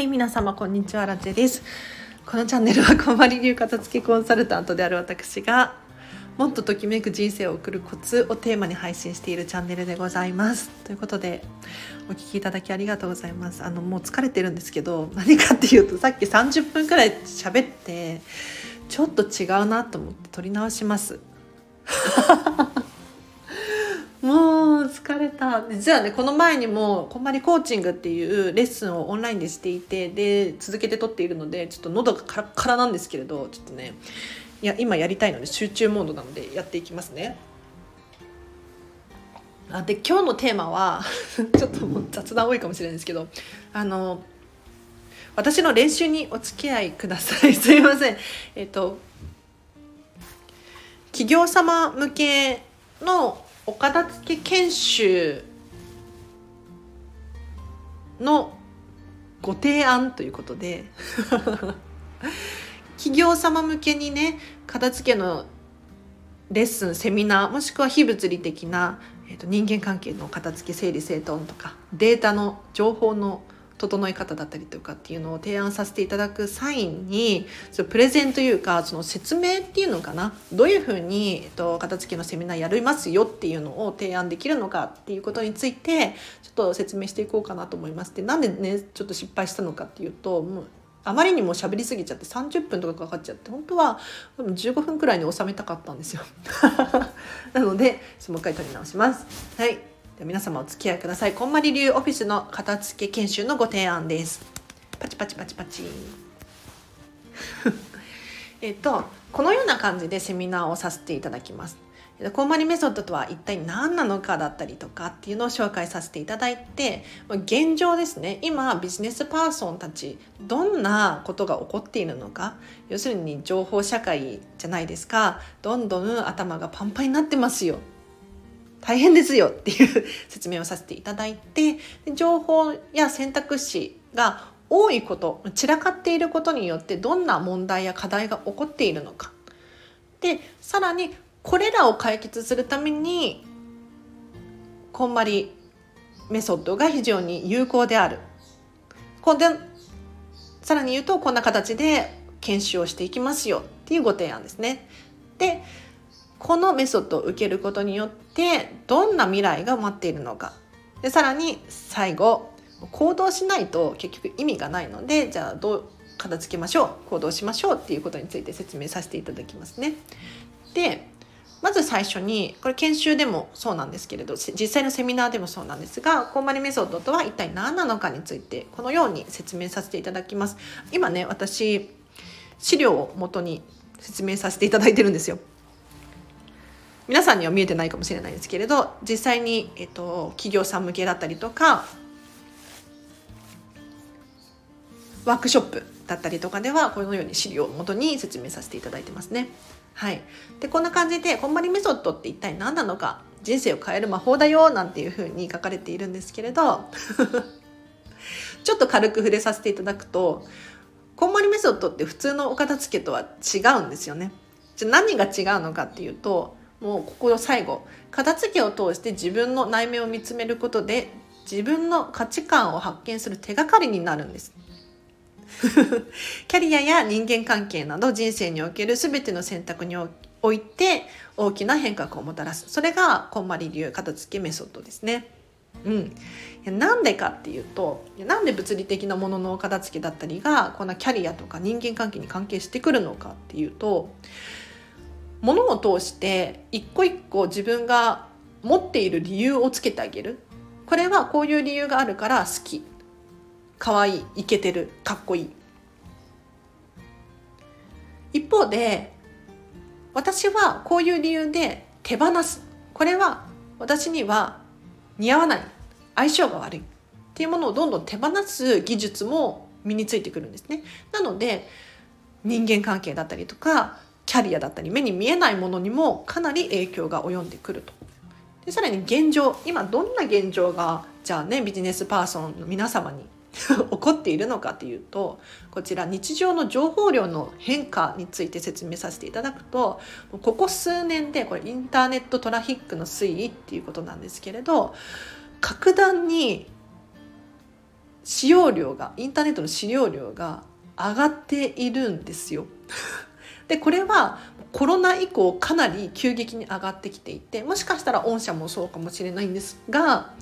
はい皆様こんにちはラチェです。このチャンネルはこんまり流片付けコンサルタントである私がもっとときめく人生を送るコツをテーマに配信しているチャンネルでございます。ということでお聞きいただきありがとうございます。あのもう疲れてるんですけど何かっていうとさっき30分くらい喋ってちょっと違うなと思って撮り直します。もう疲れた。実はねこの前にもこんまりコーチングっていうレッスンをオンラインでしていてで続けて撮っているのでちょっと喉がカラカラなんですけれどちょっとねいや今やりたいので集中モードなのでやっていきますね。あで今日のテーマは ちょっともう雑談多いかもしれないんですけどあの私の練習にお付き合いください。すいません。えっと企業様向けのお片付け研修のご提案ということで 企業様向けにね片付けのレッスンセミナーもしくは非物理的な、えーと、人間関係の片付け整理整頓とかデータの情報の整え方だったりとかっていうのを提案させていただく際にそプレゼンというかその説明っていうのかな？どういうふうに、えっと、片付けのセミナーやりますよっていうのを提案できるのかっていうことについてちょっと説明していこうかなと思います。でなんでねちょっと失敗したのかっていうともうあまりにも喋りすぎちゃって30分とかかかっちゃって本当は15分くらいに収めたかったんですよ。なのでもう一回撮り直します。はい。皆様お付き合いください。こんまり流オフィスの片付け研修のご提案です。パチパチパチパチ。えっとこのような感じでセミナーをさせていただきます。こんまりメソッドとは一体何なのかだったりとかっていうのを紹介させていただいて現状ですね今ビジネスパーソンたちどんなことが起こっているのか。要するに情報社会じゃないですか。どんどん頭がパンパンになってますよ。大変ですよっていう説明をさせていただいて情報や選択肢が多いこと散らかっていることによってどんな問題や課題が起こっているのかでさらにこれらを解決するためにこんまりメソッドが非常に有効であるこでさらに言うとこんな形で研修をしていきますよっていうご提案ですね。でこのメソッドを受けることによってどんな未来が待っているのかでさらに最後行動しないと結局意味がないのでじゃあどう片付けましょう行動しましょうっていうことについて説明させていただきますね。でまず最初にこれ研修でもそうなんですけれど実際のセミナーでもそうなんですがこんまりメソッドとは一体何なのかについてこのように説明させていただきます。今ね私資料を元に説明させていただいてるんですよ。皆さんには見えてないかもしれないですけれど実際に、えっと、企業さん向けだったりとかワークショップだったりとかではこのように資料をもとに説明させていただいてますね。はい、でこんな感じでこんまりメソッドって一体何なのか人生を変える魔法だよなんていうふうに書かれているんですけれど ちょっと軽く触れさせていただくとこんまりメソッドって普通のお片付けとは違うんですよね。じゃ何が違うのかっていうともうここ最後片付けを通して自分の内面を見つめることで自分の価値観を発見する手がかりになるんです。キャリアや人間関係など人生における全ての選択において大きな変革をもたらす。それがこんまり流片付けメソッドですね。うん、なんでかっていうとなんで物理的なものの片付けだったりがこんなキャリアとか人間関係に関係してくるのかっていうとものを通して一個一個自分が持っている理由をつけてあげる。これはこういう理由があるから好き。可愛いイケてるかっこいい。一方で私はこういう理由で手放す。これは私には似合わない。相性が悪い。っていうものをどんどん手放す技術も身についてくるんですね。なので人間関係だったりとかキャリアだったり目に見えないものにもかなり影響が及んでくると。でさらに現状今どんな現状がじゃあねビジネスパーソンの皆様に 起こっているのかというとこちら日常の情報量の変化について説明させていただくとここ数年でこれインターネットトラフィックの推移っていうことなんですけれど格段に使用量がインターネットの使用量が上がっているんですよ。でこれはコロナ以降かなり急激に上がってきていてもしかしたら御社もそうかもしれないんですが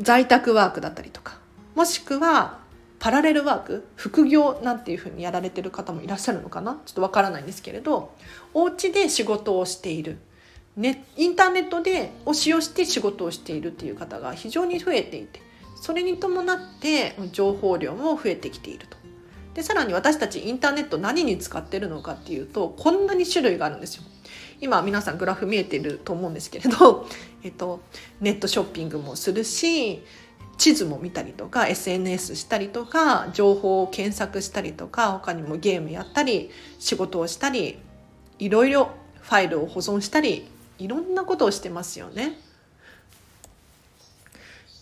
在宅ワークだったりとかもしくはパラレルワーク副業なんていうふうにやられてる方もいらっしゃるのかな？ちょっとわからないんですけれどお家で仕事をしているね、インターネットでを使用して仕事をしているっていう方が非常に増えていてそれに伴って情報量も増えてきている。でさらに私たちインターネット何に使ってるのかっていうとこんなに種類があるんですよ。今皆さんグラフ見えてると思うんですけれど、えっと、ネットショッピングもするし地図も見たりとか SNS したりとか情報を検索したりとか他にもゲームやったり仕事をしたりいろいろファイルを保存したりいろんなことをしてますよね。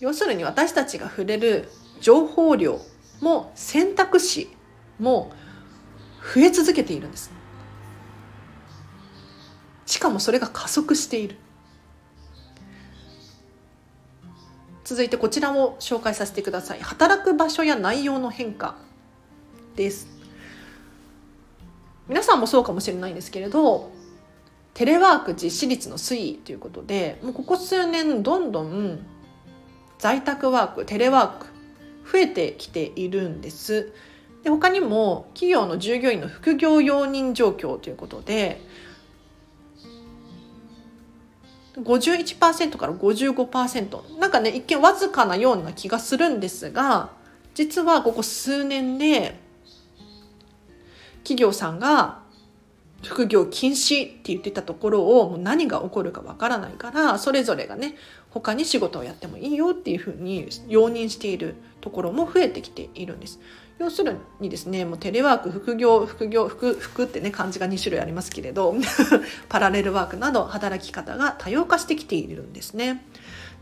要するに私たちが触れる情報量も選択肢も増え続けているんです。しかもそれが加速している。続いてこちらを紹介させてください。働く場所や内容の変化です。皆さんもそうかもしれないんですけれどテレワーク実施率の推移ということでもうここ数年どんどん在宅ワークテレワーク増えてきているんです。で他にも企業の従業員の副業容認状況ということで51%から55%なんかね一見わずかなような気がするんですが実はここ数年で企業さんが副業禁止って言ってたところをもう何が起こるかわからないからそれぞれがね他に仕事をやってもいいよっていうふうに容認しているところも増えてきているんです。要するにですねもうテレワーク副業副業副副ってね漢字が2種類ありますけれど パラレルワークなど働き方が多様化してきているんですね。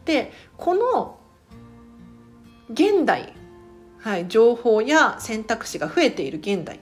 でこの現代、はい、情報や選択肢が増えている現代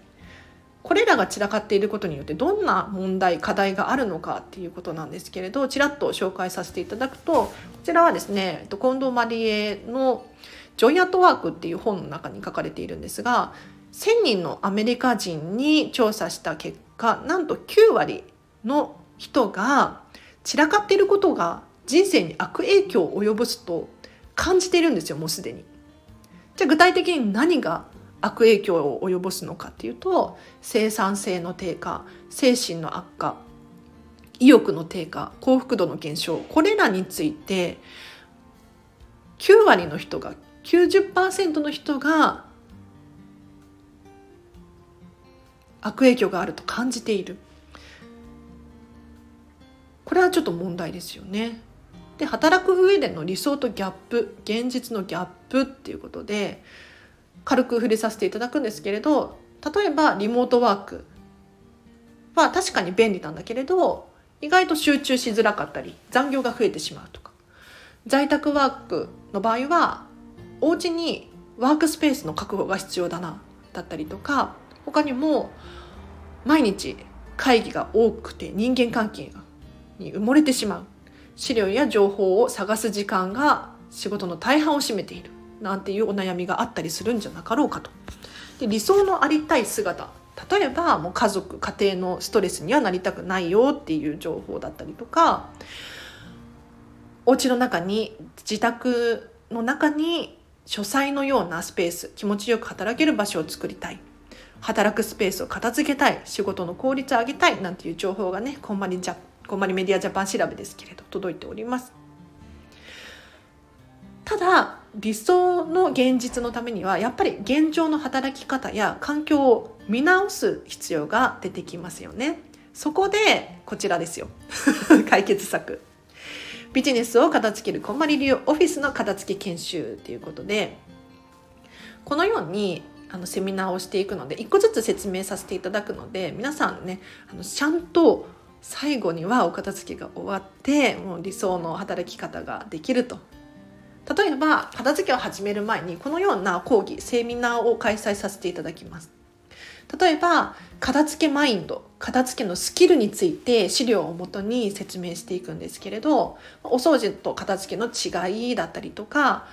これらが散らかっていることによってどんな問題課題があるのかっていうことなんですけれどちらっと紹介させていただくとこちらはですね近藤マリエの「ジョイアットワーク」っていう本の中に書かれているんですが1,000人のアメリカ人に調査した結果なんと9割の人が散らかっていることが人生に悪影響を及ぼすと感じているんですよもうすでに。じゃあ具体的に何が悪影響を及ぼすのかっていうと生産性の低下精神の悪化意欲の低下幸福度の減少これらについて9割の人が90%の人が悪影響があると感じているこれはちょっと問題ですよね。で働く上での理想とギャップ現実のギャップっていうことで軽く触れさせていただくんですけれど例えばリモートワークは確かに便利なんだけれど意外と集中しづらかったり残業が増えてしまうとか。在宅ワークの場合はお家にワークスペースの確保が必要だなだったりとか。他にも毎日会議が多くて人間関係に埋もれてしまう。資料や情報を探す時間が仕事の大半を占めている。なんていうお悩みがあったりするんじゃなかろうかと。で理想のありたい姿。例えばもう家族家庭のストレスにはなりたくないよっていう情報だったりとかお家の中に自宅の中に書斎のようなスペース気持ちよく働ける場所を作りたい。働くスペースを片付けたい。仕事の効率を上げたい。なんていう情報がねこんまりジャこんまりメディアジャパン調べですけれど届いております。ただ理想の現実のためにはやっぱり現状の働き方や環境を見直す必要が出てきますよね。そこでこちらですよ。解決策。ビジネスを片付けるこんまり流オフィスの片付け研修ということでこのようにあのセミナーをしていくので一個ずつ説明させていただくので皆さんねあのちゃんと最後にはお片付けが終わってもう理想の働き方ができると。例えば片付けを始める前にこのような講義セミナーを開催させていただきます。例えば片付けマインド片付けのスキルについて資料をもとに説明していくんですけれどお掃除と片付けの違いだったりとか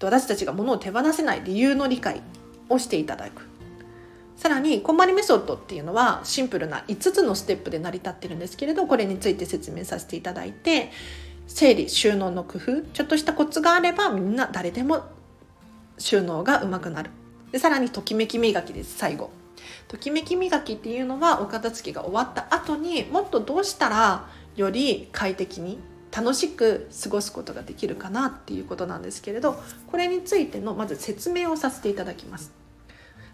私たちが物を手放せない理由の理解をしていただく。さらにこんまりメソッドっていうのはシンプルな5つのステップで成り立ってるんですけれどこれについて説明させていただいて整理収納の工夫ちょっとしたコツがあればみんな誰でも収納がうまくなる。でさらにときめき磨きです最後。ときめき磨きっていうのはお片付けが終わった後にもっとどうしたらより快適に楽しく過ごすことができるかなっていうことなんですけれどこれについてのまず説明をさせていただきます。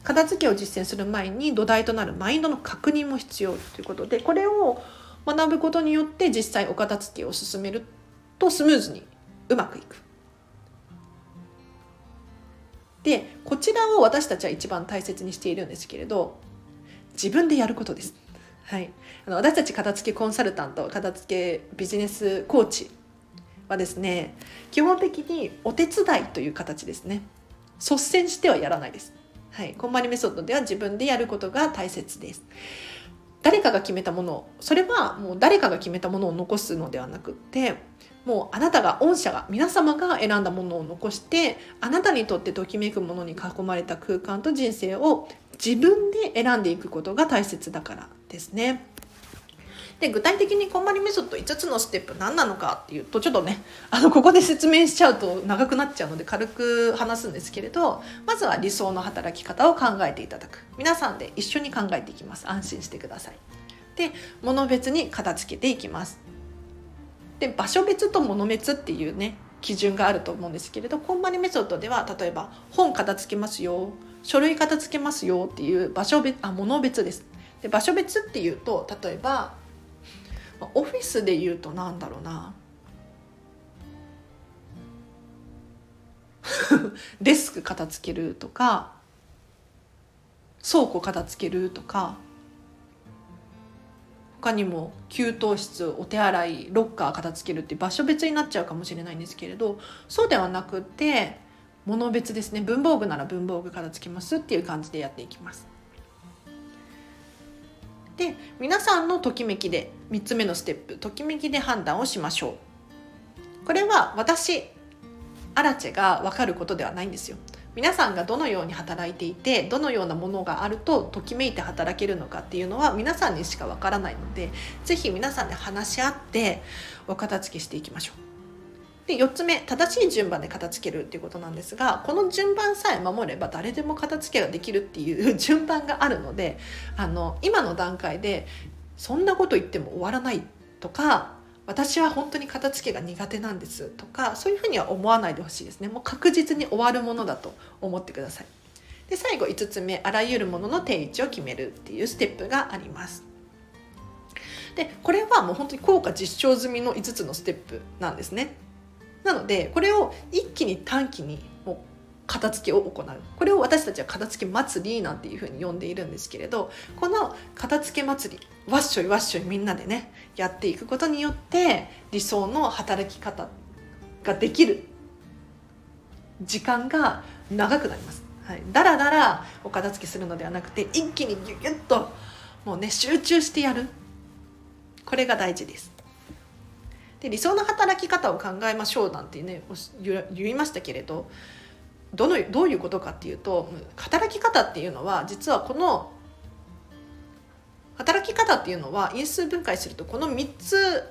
片付けを実践する前に土台となるマインドの確認も必要ということでこれを学ぶことによって実際お片付けを進めるとスムーズにうまくいく。でこちらを私たちは一番大切にしているんですけれど自分でやることです。はい、あの私たち片付けコンサルタント片付けビジネスコーチはですね基本的にお手伝いという形ですね率先してはやらないですはい、こんまりメソッドでは自分でやることが大切です。誰かが決めたものそれはもう誰かが決めたものを残すのではなくってもうあなたが御社が皆様が選んだものを残してあなたにとってときめくものに囲まれた空間と人生を自分で選んでいくことが大切だからですね。で具体的にこんまりメソッド5つのステップ何なのかっていうとちょっとね あのここで説明しちゃうと長くなっちゃうので軽く話すんですけれどまずは理想の働き方を考えていただく。皆さんで一緒に考えていきます。安心してください。で物別に片付けていきます。で場所別と物別っていうね基準があると思うんですけれどこんまりメソッドでは例えば本片付けますよ書類片付けますよっていう場所別あ物別です。で場所別っていうと例えばオフィスで言うとなんだろうな。デスク片付けるとか倉庫片付けるとか他にも給湯室お手洗いロッカー片付けるって場所別になっちゃうかもしれないんですけれどそうではなくて物別ですね。文房具なら文房具片付けますっていう感じでやっていきます。で皆さんのときめきで3つ目のステップときめきで判断をしましょう。これは私アラチェが分かることではないんですよ。皆さんがどのように働いていてどのようなものがあるとときめいて働けるのかっていうのは皆さんにしか分からないので是非皆さんで話し合ってお片付けしていきましょう。で4つ目正しい順番で片付けるっていうことなんですがこの順番さえ守れば誰でも片付けができるっていう 順番があるのであの今の段階でそんなこと言っても終わらないとか私は本当に片付けが苦手なんですとかそういうふうには思わないでほしいですね。もう確実に終わるものだと思ってください。で最後5つ目あらゆるものの定位置を決めるっていうステップがあります。でこれはもう本当に効果実証済みの5つのステップなんですね。なのでこれを一気に短期に片付けを行うこれを私たちは片付け祭りなんていうふうに呼んでいるんですけれどこの片付け祭りわっしょいわっしょいみんなでねやっていくことによって理想の働き方ができる時間が長くなります。はい、だらだらお片付けするのではなくて一気にギュギュッともうね集中してやるこれが大事です。で理想の働き方を考えましょうなんてね言いましたけれどどのどういうことかっていうと働き方っていうのは実はこの働き方っていうのは因数分解するとこの3つ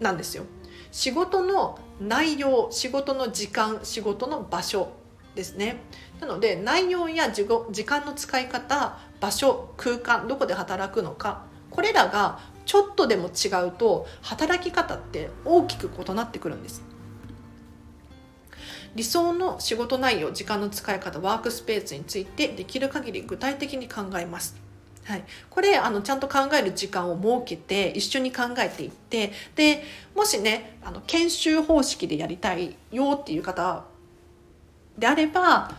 なんですよ。仕事の内容仕事の時間仕事の場所ですねなので内容や時間の使い方場所空間どこで働くのかこれらがちょっとでも違うと働き方って大きく異なってくるんです理想の仕事内容時間の使い方ワークスペースについてできる限り具体的に考えますはい、これあのちゃんと考える時間を設けて一緒に考えていってでもしねあの研修方式でやりたいよっていう方であれば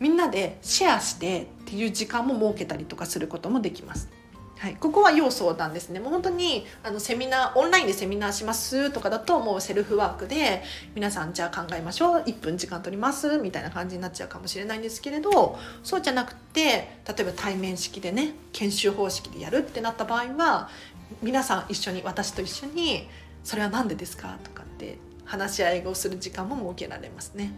みんなでシェアしてっていう時間も設けたりとかすることもできます。はい、ここは要相談ですねもう本当にあのセミナーオンラインでセミナーしますとかだともうセルフワークで皆さんじゃあ考えましょう1分時間取りますみたいな感じになっちゃうかもしれないんですけれどそうじゃなくて例えば対面式でね研修方式でやるってなった場合は皆さん一緒に私と一緒に「それは何でですか?」とかって話し合いをする時間も設けられますね。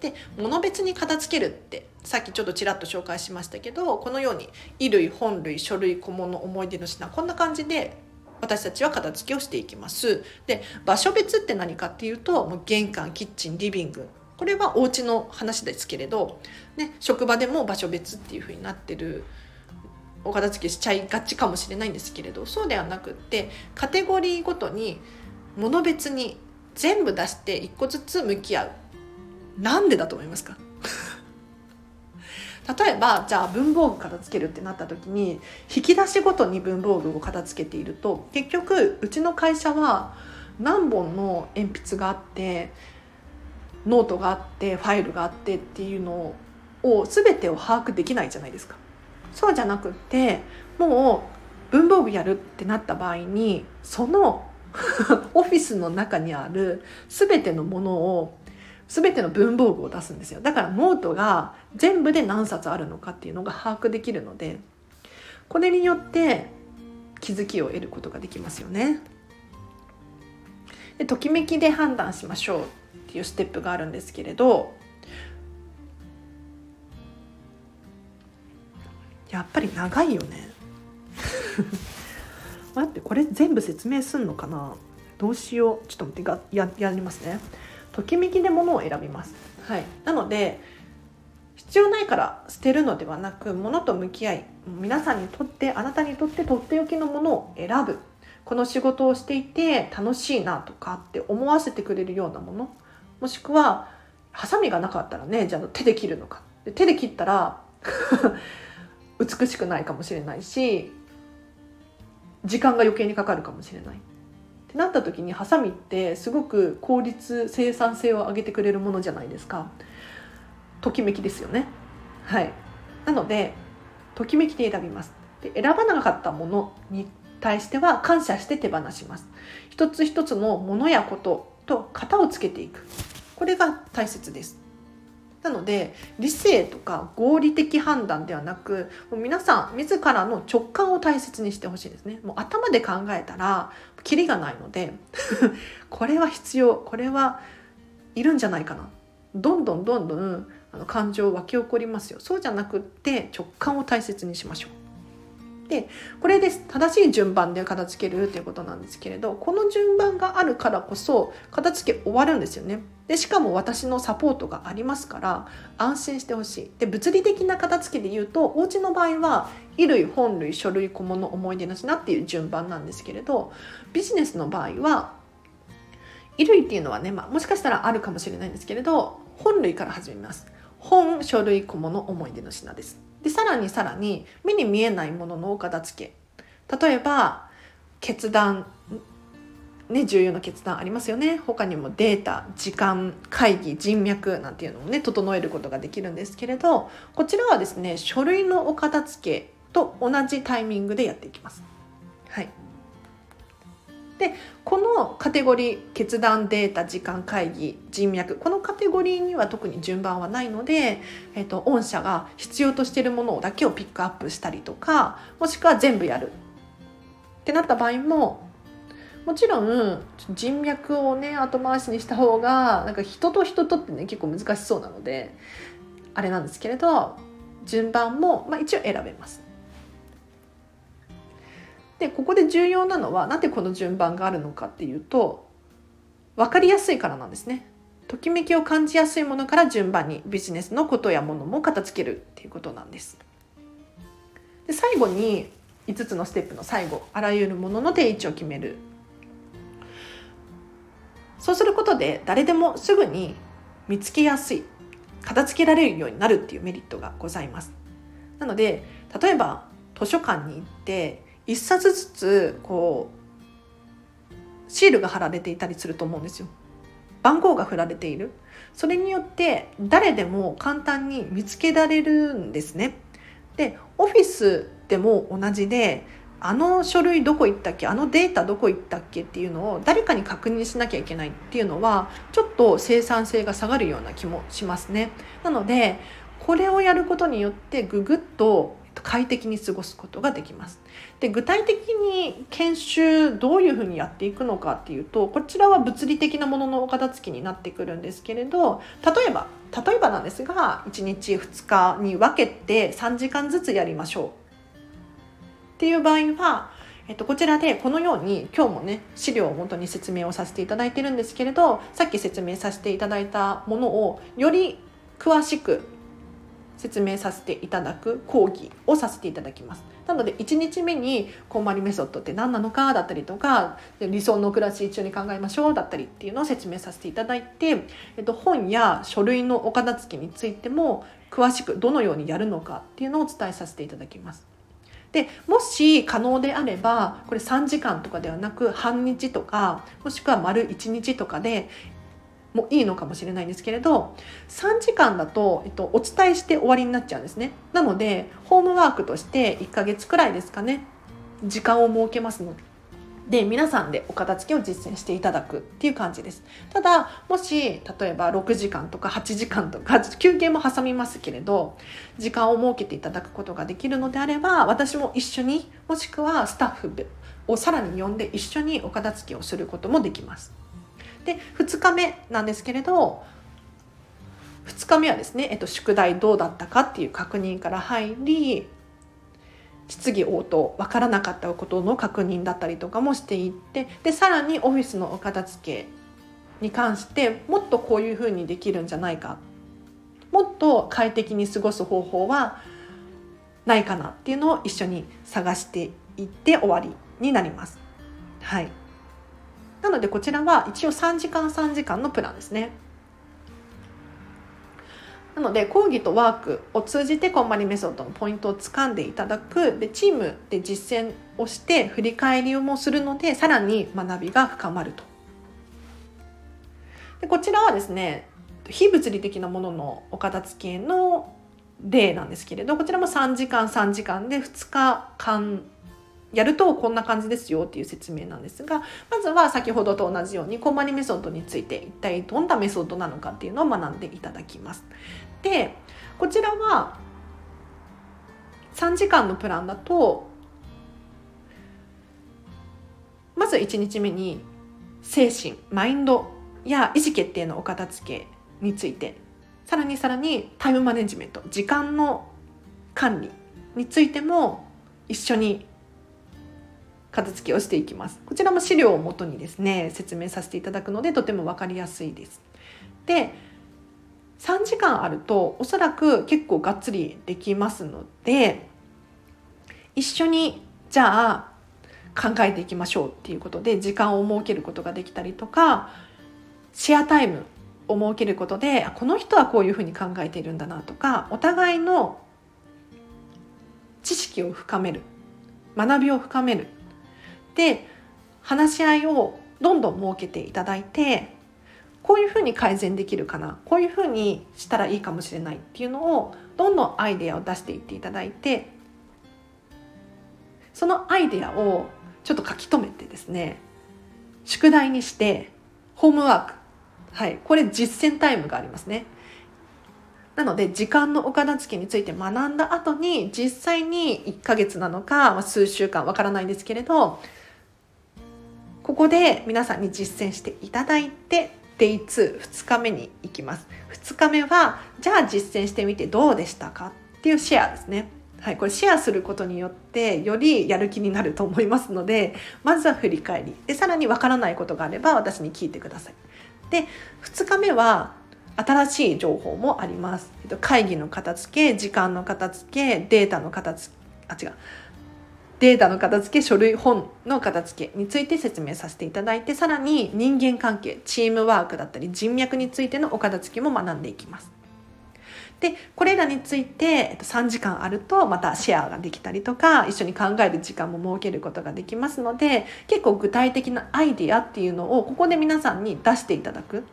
で物別に片付けるってさっきちょっとちらっと紹介しましたけどこのように衣類本類書類小物思い出の品こんな感じで私たちは片付けをしていきます。で場所別って何かっていうともう玄関キッチンリビング。これはお家の話ですけれど、ね、職場でも場所別っていう風になってるお片付けしちゃいがちかもしれないんですけれどそうではなくってカテゴリーごとに物別に全部出して一個ずつ向き合う。なんでだと思いますか？例えばじゃあ文房具片付けるってなった時に引き出しごとに文房具を片付けていると結局うちの会社は何本の鉛筆があってノートがあってファイルがあってっていうのを全てを把握できないじゃないですか。そうじゃなくってもう文房具やるってなった場合にその オフィスの中にある全てのものを全ての文房具を出すんですよ。だからノートが全部で何冊あるのかっていうのが把握できるのでこれによって気づきを得ることができますよね。でときめきで判断しましょうっていうステップがあるんですけれどやっぱり長いよね。待ってこれ全部説明すんのかな？どうしよう？ちょっと待ってがややりますね。ときめきで物を選びます。はい。なので必要ないから捨てるのではなく物と向き合い皆さんにとってあなたにとってとっておきのものを選ぶ。この仕事をしていて楽しいなとかって思わせてくれるようなもの。もしくはハサミがなかったらねじゃあ手で切るのか。で手で切ったら 美しくないかもしれないし時間が余計にかかるかもしれないなった時にハサミってすごく効率生産性を上げてくれるものじゃないですか。ときめきですよね。はい。なのでときめきで選びます。で選ばなかったものに対しては感謝して手放します。一つ一つのものやことと型をつけていく。これが大切です。なので理性とか合理的判断ではなくもう皆さん自らの直感を大切にしてほしいですね。もう頭で考えたらキリがないので これは必要これはいるんじゃないかな。どんどんどんどんあの感情湧き起こりますよ。そうじゃなくって直感を大切にしましょう。でこれで正しい順番で片付けるっていうことなんですけれどこの順番があるからこそ片付け終わるんですよね。でしかも私のサポートがありますから安心してほしい。で物理的な片付けで言うとお家の場合は衣類本類書類小物思い出の品っていう順番なんですけれどビジネスの場合は衣類っていうのはね、まあ、もしかしたらあるかもしれないんですけれど本類から始めます。本書類小物思い出の品です。でさらにさらに目に見えないもののお片付け。例えば決断ね、重要な決断ありますよね。他にもデータ時間会議人脈なんていうのもね整えることができるんですけれどこちらはですね書類のお片付けと同じタイミングでやっていきます。はい、でこのカテゴリー決断データ時間会議人脈このカテゴリーには特に順番はないので、えーと、御社が必要としているものだけをピックアップしたりとかもしくは全部やるってなった場合ももちろん人脈をね後回しにした方がなんか人と人とってね結構難しそうなのであれなんですけれど順番も、まあ、一応選べます。でここで重要なのはなんでこの順番があるのかっていうと分かりやすいからなんですね。ときめきを感じやすいものから順番にビジネスのことやものも片付けるっていうことなんです。で最後に5つのステップの最後あらゆるものの定位置を決めるそうすることで誰でもすぐに見つけやすい片付けられるようになるっていうメリットがございますなので例えば図書館に行って一冊ずつこうシールが貼られていたりすると思うんですよ。番号が振られている。それによって誰でも簡単に見つけられるんですね。で、オフィスでも同じで、あの書類どこ行ったっけあのデータどこ行ったっけっていうのを誰かに確認しなきゃいけないっていうのはちょっと生産性が下がるような気もしますね。なのでこれをやることによってぐぐっと快適に過ごすことができます。で具体的に研修どういうふうにやっていくのかっていうとこちらは物理的なもののお片付きになってくるんですけれど例えば例えばなんですが1日2日に分けて3時間ずつやりましょうっていう場合はえっと、こちらでこのように今日もね資料をもとに説明をさせていただいてるんですけれどさっき説明させていただいたものをより詳しく説明させていただく講義をさせていただきます。なので1日目にこんまりメソッドって何なのかだったりとか理想の暮らし一緒に考えましょうだったりっていうのを説明させていただいて、えっと、本や書類のお片付けについても詳しくどのようにやるのかっていうのをお伝えさせていただきます。でもし可能であればこれ3時間とかではなく半日とかもしくは丸1日とかでもいいのかもしれないんですけれど3時間だと、えっと、お伝えして終わりになっちゃうんですね。なのでホームワークとして1ヶ月くらいですかね。時間を設けますので。皆さんでお片付けを実践していただくっていう感じです。ただもし例えば6時間とか8時間とか休憩も挟みますけれど時間を設けていただくことができるのであれば私も一緒にもしくはスタッフをさらに呼んで一緒にお片付けをすることもできます。で2日目なんですけれど2日目はですね、えっと、宿題どうだったかっていう確認から入り質疑応答分からなかったことの確認だったりとかもしていってでさらにオフィスのお片付けに関してもっとこういうふうにできるんじゃないかもっと快適に過ごす方法はないかなっていうのを一緒に探していって終わりになります。はいなのでこちらは一応3時間3時間のプランですね。なので講義とワークを通じてこんまりメソッドのポイントをつかんでいただくでチームで実践をして振り返りもするのでさらに学びが深まると。でこちらはですね非物理的なもののお片付けの例なんですけれどこちらも3時間3時間で2日間やるとこんな感じですよっていう説明なんですがまずは先ほどと同じようにコンマニメソッドについて一体どんなメソッドなのかっていうのを学んでいただきます。でこちらは3時間のプランだとまず1日目に精神マインドや意思決定のお片付けについてさらにさらにタイムマネジメント時間の管理についても一緒に片付けをしていきます。こちらも資料をもとにですね説明させていただくのでとても分かりやすいです。で3時間あるとおそらく結構がっつりできますので一緒にじゃあ考えていきましょうっていうことで時間を設けることができたりとかシェアタイムを設けることでこの人はこういうふうに考えているんだなとかお互いの知識を深める学びを深めるで話し合いをどんどん設けていただいてこういうふうに改善できるかなこういうふうにしたらいいかもしれないっていうのをどんどんアイデアを出していっていただいてそのアイデアをちょっと書き留めてですね宿題にしてホームワークはいこれ実践タイムがありますね。なので時間のお片付けについて学んだ後に実際に1ヶ月なのか、数週間わからないんですけれどここで皆さんに実践していただいて Day22 日目に行きます2日目はじゃあ実践してみてどうでしたかっていうシェアですねはい、これシェアすることによってよりやる気になると思いますのでまずは振り返りでさらにわからないことがあれば私に聞いてください。で2日目は新しい情報もあります。会議の片付け時間の片付けデータの片付けあ違うデータの片付け書類本の片付けについて説明させていただいてさらに人間関係チームワークだったり人脈についてのお片付けも学んでいきます。でこれらについて3時間あるとまたシェアができたりとか一緒に考える時間も設けることができますので結構具体的なアイディアっていうのをここで皆さんに出していただく。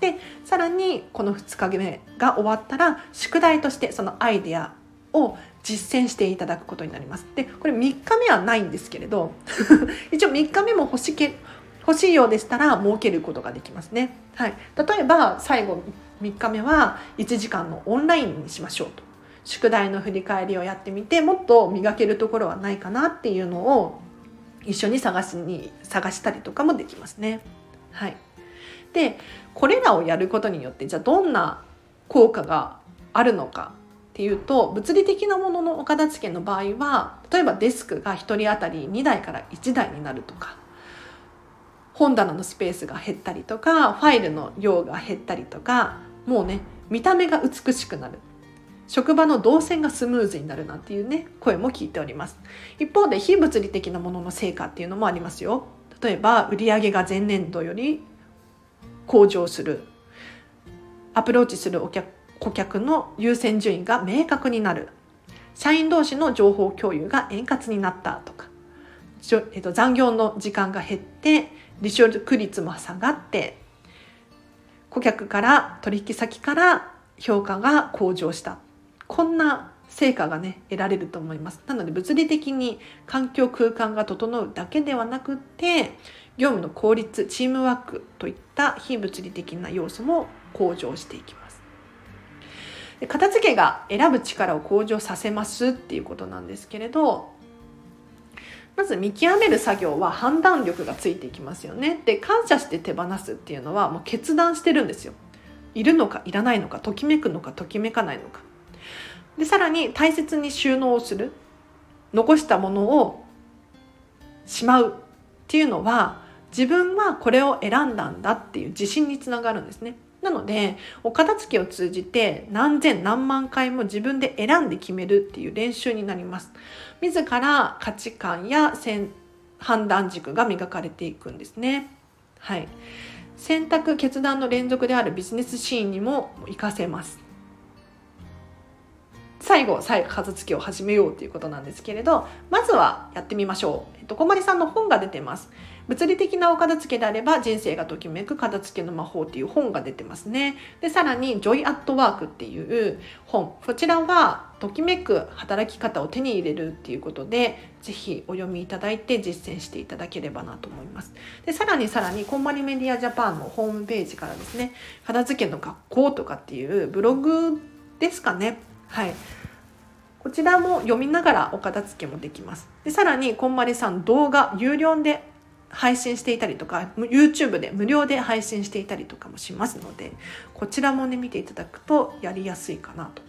でさらにこの2日目が終わったら宿題としてそのアイディアを実践していただくことになります。でこれ3日目はないんですけれど 一応3日目も欲しけ欲しいようでしたら設けることができますね。はい、例えば最後3日目は1時間のオンラインにしましょうと宿題の振り返りをやってみてもっと磨けるところはないかなっていうのを一緒に探しに探したりとかもできますね。はい、でこれらをやることによってじゃあどんな効果があるのかっていうと物理的なもののお片付けの場合は例えばデスクが1人当たり2台から1台になるとか本棚のスペースが減ったりとかファイルの量が減ったりとかもうね見た目が美しくなる。職場の動線がスムーズになるなんていうね声も聞いております。一方で非物理的なものの成果っていうのもありますよ。例えば売上が前年度より向上するアプローチするお客顧客の優先順位が明確になる。社員同士の情報共有が円滑になったとか、えっと、残業の時間が減って離職率も下がって顧客から取引先から評価が向上した。こんな成果がね得られると思います。なので物理的に環境空間が整うだけではなくて業務の効率チームワークといった非物理的な要素も向上していきます。で片付けが選ぶ力を向上させますっていうことなんですけれどまず見極める作業は判断力がついていきますよね。で感謝して手放すっていうのはもう決断してるんですよ。いるのかいらないのかときめくのかときめかないのか。でさらに大切に収納をする。残したものをしまうっていうのは自分はこれを選んだんだっていう自信につながるんですね。なのでお片付けを通じて何千何万回も自分で選んで決めるっていう練習になります。自ら価値観や判断軸が磨かれていくんですね。はい。選択決断の連続であるビジネスシーンにも活かせます。最後、最後、片付けを始めようということなんですけれど、まずはやってみましょう。えっと、こまりさんの本が出てます。物理的なお片付けであれば人生がときめく片付けの魔法っていう本が出てますね。で、さらに、ジョイアットワークっていう本。こちらは、ときめく働き方を手に入れるっていうことで、ぜひお読みいただいて実践していただければなと思います。で、さらにさらに、こんまりメディアジャパンのホームページからですね、片付けの学校とかっていうブログですかね。はい。こちらも読みながらお片付けもできます。でさらに、こんまりさん動画有料で配信していたりとか YouTube で無料で配信していたりとかもしますのでこちらもね見ていただくとやりやすいかなと。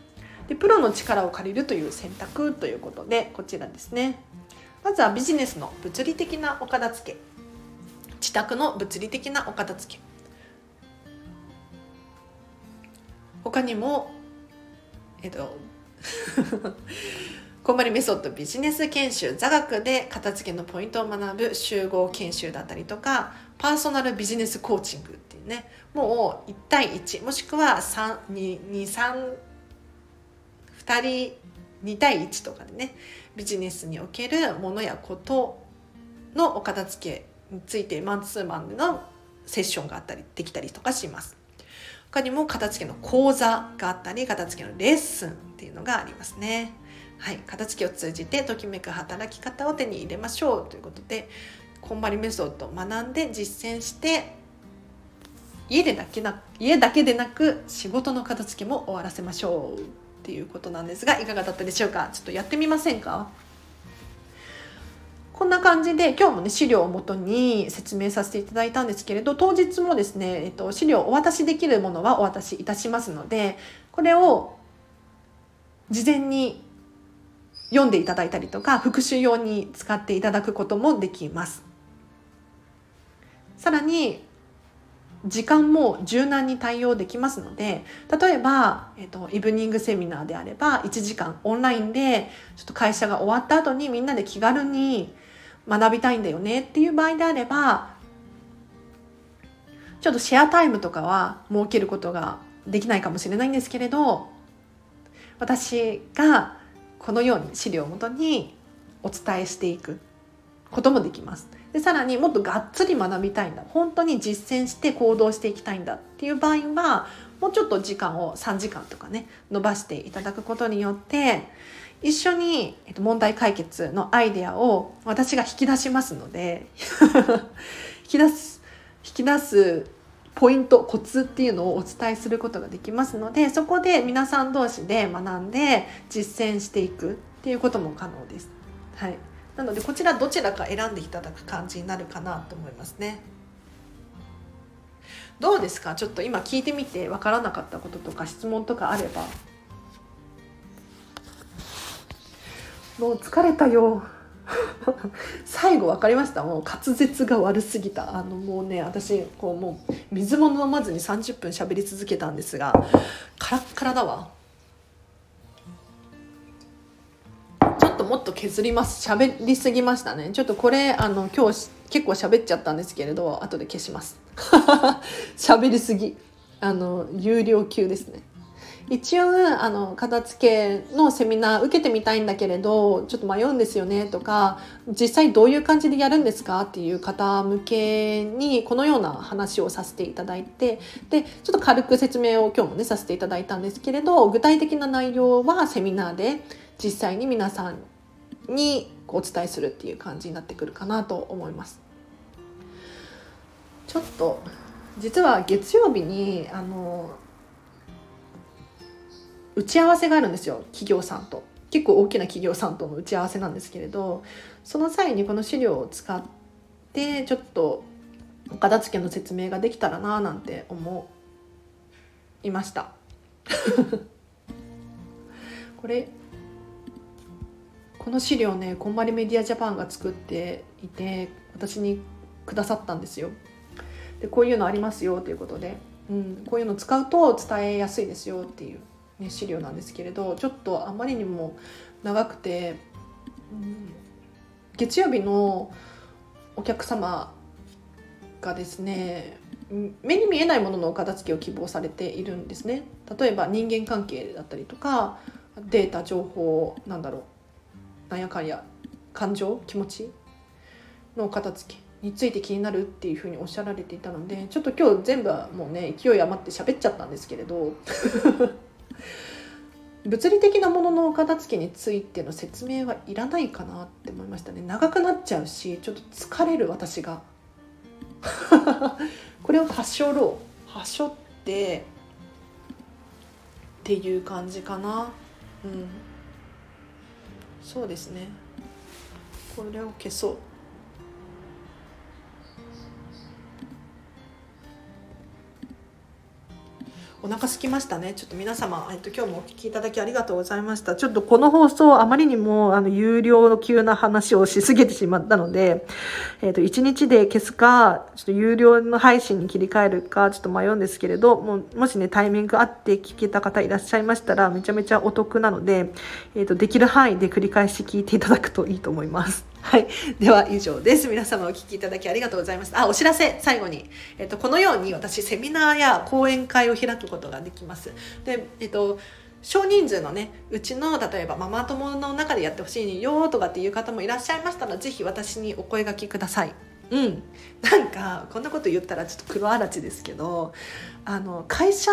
でプロの力を借りるという選択ということでこちらですね。まずはビジネスの物理的なお片付け。自宅の物理的なお片付け。他にもえっとこんまりメソッドビジネス研修座学で片付けのポイントを学ぶ集合研修だったりとかパーソナルビジネスコーチングっていうねもう1対1もしくは232人2対1とかでねビジネスにおけるものやことのお片付けについてマンツーマンでのセッションがあったりできたりとかします。他にも片付けの講座があったり片付けのレッスンっていうのがありますね。はい、片付けを通じてときめく働き方を手に入れましょうということでこんまりメソッドを学んで実践して家でだけな家だけでなく仕事の片付けも終わらせましょうっていうことなんですがいかがだったでしょうか？ちょっとやってみませんか？こんな感じで今日もね資料をもとに説明させていただいたんですけれど当日もですね、えっと、資料をお渡しできるものはお渡しいたしますのでこれを事前に読んでいただいたりとか復習用に使っていただくこともできます。さらに時間も柔軟に対応できますので例えば、えっと、イブニングセミナーであれば1時間オンラインでちょっと会社が終わった後にみんなで気軽に学びたいんだよねっていう場合であればちょっとシェアタイムとかは設けることができないかもしれないんですけれど私がこのように資料をもとにお伝えしていくこともできます。でさらにもっとがっつり学びたいんだ本当に実践して行動していきたいんだっていう場合はもうちょっと時間を3時間とかね伸ばしていただくことによって一緒に問題解決のアイデアを私が引き出しますので 引き出す引き出すポイントコツっていうのをお伝えすることができますのでそこで皆さん同士で学んで実践していくっていうことも可能です。はい、なのでこちらどちらか選んでいただく感じになるかなと思いますね。どうですか？ちょっと今聞いてみて分からなかったこととか質問とかあればもう疲れたよ 最後分かりました？もう滑舌が悪すぎた。あのもうね私こうもう水も飲まずに30分喋り続けたんですがカラッカラだわ。ちょっともっと削ります。喋りすぎましたね。ちょっとこれあの今日結構喋っちゃったんですけれど後で消します。喋りすぎ。あの有料級ですね。一応あの片付けのセミナー受けてみたいんだけれどちょっと迷うんですよねとか実際どういう感じでやるんですか？っていう方向けにこのような話をさせていただいてでちょっと軽く説明を今日もねさせていただいたんですけれど具体的な内容はセミナーで実際に皆さんにお伝えするっていう感じになってくるかなと思います。ちょっと実は月曜日にあの打ち合わせがあるんですよ。企業さんと。結構大きな企業さんとの打ち合わせなんですけれどその際にこの資料を使ってちょっとお片付けの説明ができたらななんて思いました。これこの資料ねこんまりメディアジャパンが作っていて私にくださったんですよ。でこういうのありますよということで、うん、こういうの使うと伝えやすいですよっていう、ね、資料なんですけれどちょっとあまりにも長くて、うん、月曜日のお客様がですね目に見えないもののお片付けを希望されているんですね。例えば人間関係だったりとかデータ情報なんだろうなんやかんや感情気持ちの片付けについて気になるっていうふうにおっしゃられていたのでちょっと今日全部はもうね勢い余って喋っちゃったんですけれど。物理的なものの片付けについての説明はいらないかなって思いましたね。長くなっちゃうしちょっと疲れる私が。これを発症ろう。発症ってっていう感じかな。うん。そうですね。これを消そう。お腹空きましたね。ちょっと皆様、えっと、今日もお聞きいただきありがとうございました。ちょっとこの放送、あまりにも、あの、有料の急な話をしすぎてしまったので、えっと、1日で消すか、ちょっと有料の配信に切り替えるか、ちょっと迷うんですけれど、も、もしね、タイミングあって聞けた方いらっしゃいましたら、めちゃめちゃお得なので、えっと、できる範囲で繰り返し聞いていただくといいと思います。はい。では以上です。皆様お聞きいただきありがとうございます。あ、お知らせ、最後に。えっと、このように私、セミナーや講演会を開くことができます。で、えっと、少人数のねうちの例えばママ友の中でやってほしいよとかっていう方もいらっしゃいましたら是非私にお声がけください。うん、なんかこんなこと言ったらちょっと黒あらちですけどあの会社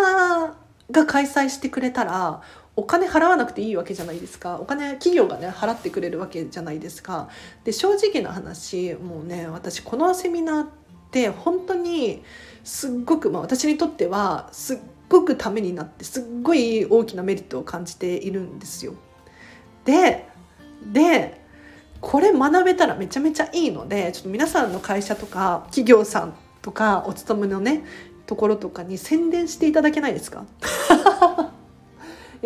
が開催してくれたらお金払わなくていいわけじゃないですか。お金企業がね払ってくれるわけじゃないですか。で正直な話もうね私このセミナーって本当にすっごく、まあ、私にとってはすっごくためになってすっごい大きなメリットを感じているんですよ。ででこれ学べたらめちゃめちゃいいのでちょっと皆さんの会社とか企業さんとかお勤めのねところとかに宣伝していただけないですか？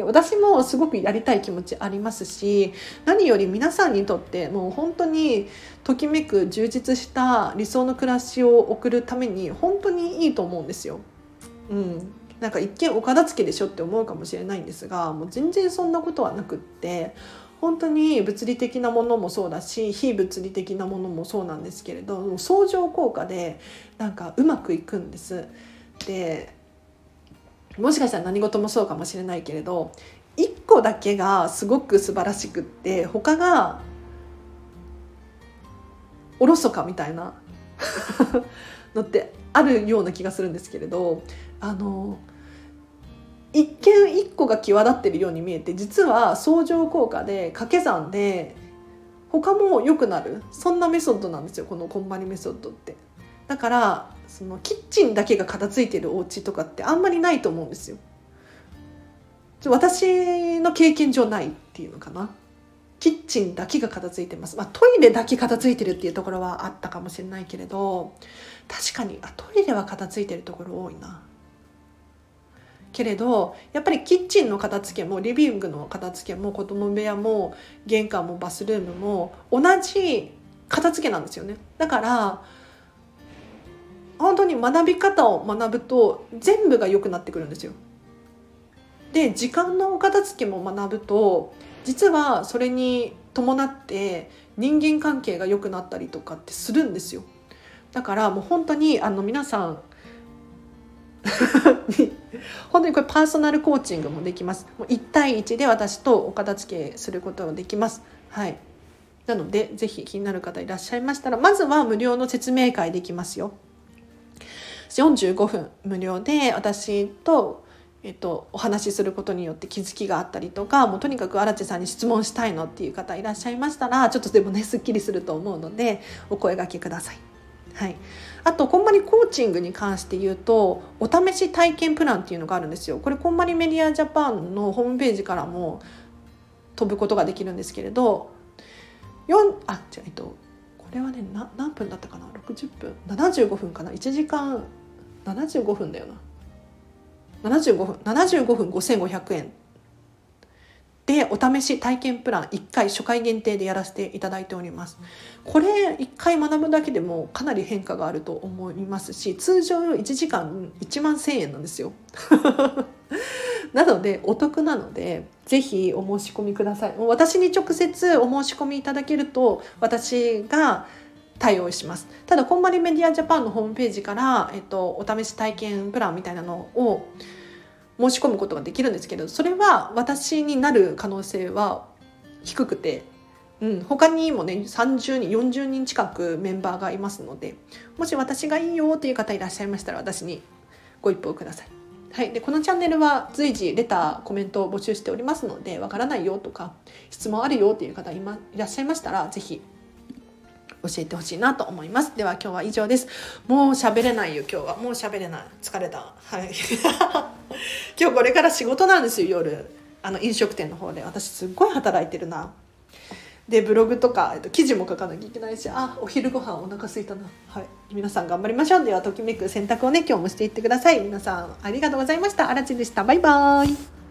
私もすごくやりたい気持ちありますし何より皆さんにとってもう本当にときめく充実した理想の暮らしを送るために本当にいいと思うんですよ。うん、なんか一見お片付けでしょって思うかもしれないんですがもう全然そんなことはなくって本当に物理的なものもそうだし非物理的なものもそうなんですけれど相乗効果でなんかうまくいくんです。でもしかしたら何事もそうかもしれないけれど1個だけがすごく素晴らしくって他がおろそかみたいな のってあるような気がするんですけれどあの一見一個が際立ってるように見えて実は相乗効果で掛け算で他も良くなるそんなメソッドなんですよこのこんまりメソッドって。だからそのキッチンだけが片付いてるお家とかってあんまりないと思うんですよ。私の経験上ないっていうのかな。キッチンだけが片付いてます、まあ、トイレだけ片付いてるっていうところはあったかもしれないけれど確かにあトイレは片付いてるところ多いなけれどやっぱりキッチンの片付けもリビングの片付けも子供部屋も玄関もバスルームも同じ片付けなんですよねだから本当に学び方を学ぶと全部が良くなってくるんですよ。で時間のお片付けも学ぶと実はそれに伴って人間関係が良くなったりとかってするんですよ。だからもう本当にあの皆さん 本当にこれパーソナルコーチングもできます。もう1対1で私とお片付けすることができます。はい。なのでぜひ気になる方いらっしゃいましたらまずは無料の説明会できますよ。45分無料で私とえっと、お話しすることによって気づきがあったりとかもうとにかく荒地さんに質問したいのっていう方いらっしゃいましたらちょっとでもねすっきりすると思うのでお声がけください。はい、あとこんまりコーチングに関して言うとお試し体験プランっていうのがあるんですよ。これこんまりメディアジャパンのホームページからも飛ぶことができるんですけれど4あ違うえっとこれはね何分だったかな？60分？75分かな？1時間75分だよな。75分75分5500円。でお試し体験プラン1回初回限定でやらせていただいております。これ1回学ぶだけでもかなり変化があると思いますし通常1時間1万1000円なんですよ。なのでお得なのでぜひお申し込みください。私に直接お申し込みいただけると私が対応しますただこんまりメディアジャパンのホームページから、えっと、お試し体験プランみたいなのを申し込むことができるんですけどそれは私になる可能性は低くて、うん、他にもね30人40人近くメンバーがいますのでもし私がいいよという方いらっしゃいましたら私にご一報ください。はい、でこのチャンネルは随時レターコメントを募集しておりますのでわからないよとか質問あるよという方い,、ま、いらっしゃいましたら是非教えてほしいなと思います。では今日は以上です。もう喋れないよ今日は。もう喋れない。疲れた。はい。今日これから仕事なんですよ夜。あの飲食店の方で。私すっごい働いてるな。でブログとか、えっと、記事も書かなきゃいけないし。あお昼ご飯お腹すいたな。はい。皆さん頑張りましょう。ではときめく選択をね今日もしていってください。皆さんありがとうございました。あらちでした。バイバーイ。